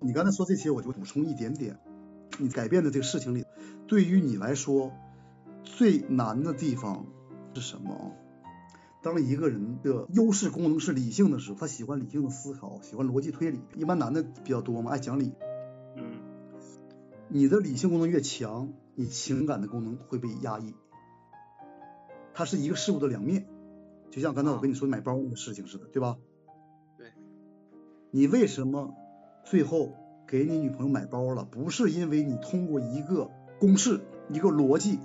你刚才说这些，我就补充一点点。你改变的这个事情里，对于你来说最难的地方是什么？当一个人的优势功能是理性的时候，他喜欢理性的思考，喜欢逻辑推理。一般男的比较多嘛，爱讲理。嗯。你的理性功能越强，你情感的功能会被压抑。它是一个事物的两面，就像刚才我跟你说买包那个事情似的，对吧？对。你为什么最后给你女朋友买包了？不是因为你通过一个公式、一个逻辑。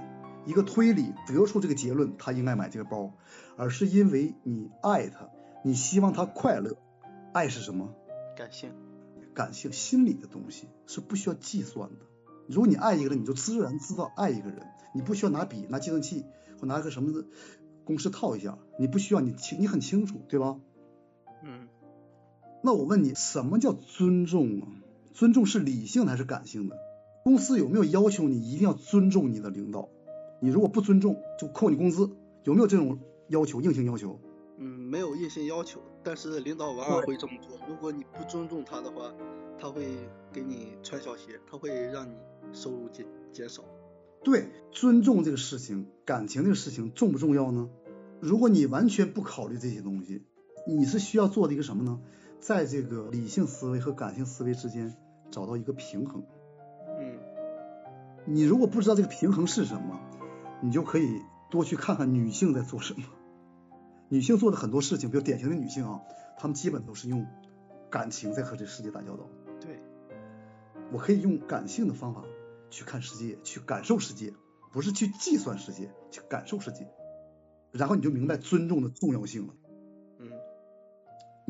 一个推理得出这个结论，她应该买这个包，而是因为你爱她，你希望她快乐。爱是什么？感性，感性，心理的东西是不需要计算的。如果你爱一个人，你就自然知道爱一个人，你不需要拿笔、拿计算器或拿个什么公式套一下，你不需要，你清，你很清楚，对吧？嗯。那我问你，什么叫尊重啊？尊重是理性还是感性的？公司有没有要求你一定要尊重你的领导？你如果不尊重，就扣你工资，有没有这种要求？硬性要求？嗯，没有硬性要求，但是领导往往会这么做。如果你不尊重他的话，他会给你穿小鞋，他会让你收入减减少。对，尊重这个事情，感情这个事情重不重要呢？如果你完全不考虑这些东西，你是需要做的一个什么呢？在这个理性思维和感性思维之间找到一个平衡。嗯，你如果不知道这个平衡是什么？你就可以多去看看女性在做什么，女性做的很多事情，比如典型的女性啊，她们基本都是用感情在和这个世界打交道。对，我可以用感性的方法去看世界，去感受世界，不是去计算世界，去感受世界，然后你就明白尊重的重要性了。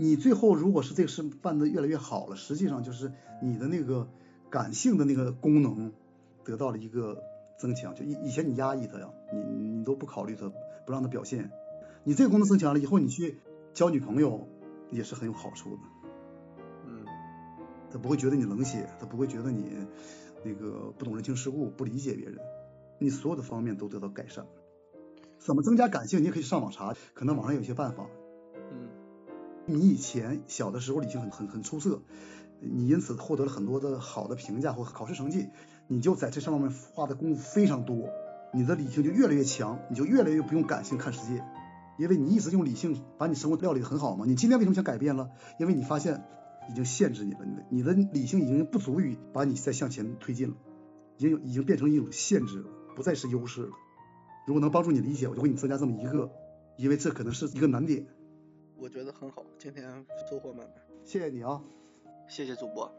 嗯，你最后如果是这个事办得越来越好了，实际上就是你的那个感性的那个功能得到了一个。增强就以以前你压抑他呀，你你都不考虑他，不让他表现，你这个功能增强了以后，你去交女朋友也是很有好处的。嗯，他不会觉得你冷血，他不会觉得你那个不懂人情世故，不理解别人，你所有的方面都得到改善。怎么增加感性？你也可以上网查，可能网上有一些办法。你以前小的时候理性很很很出色，你因此获得了很多的好的评价或考试成绩。你就在这上面花的功夫非常多，你的理性就越来越强，你就越来越不用感性看世界，因为你一直用理性把你生活料理的很好嘛。你今天为什么想改变了？因为你发现已经限制你了，你的你的理性已经不足以把你再向前推进了，已经已经变成一种限制了，不再是优势了。如果能帮助你理解，我就给你增加这么一个，因为这可能是一个难点。我觉得很好，今天收获满满。谢谢你啊，谢谢主播。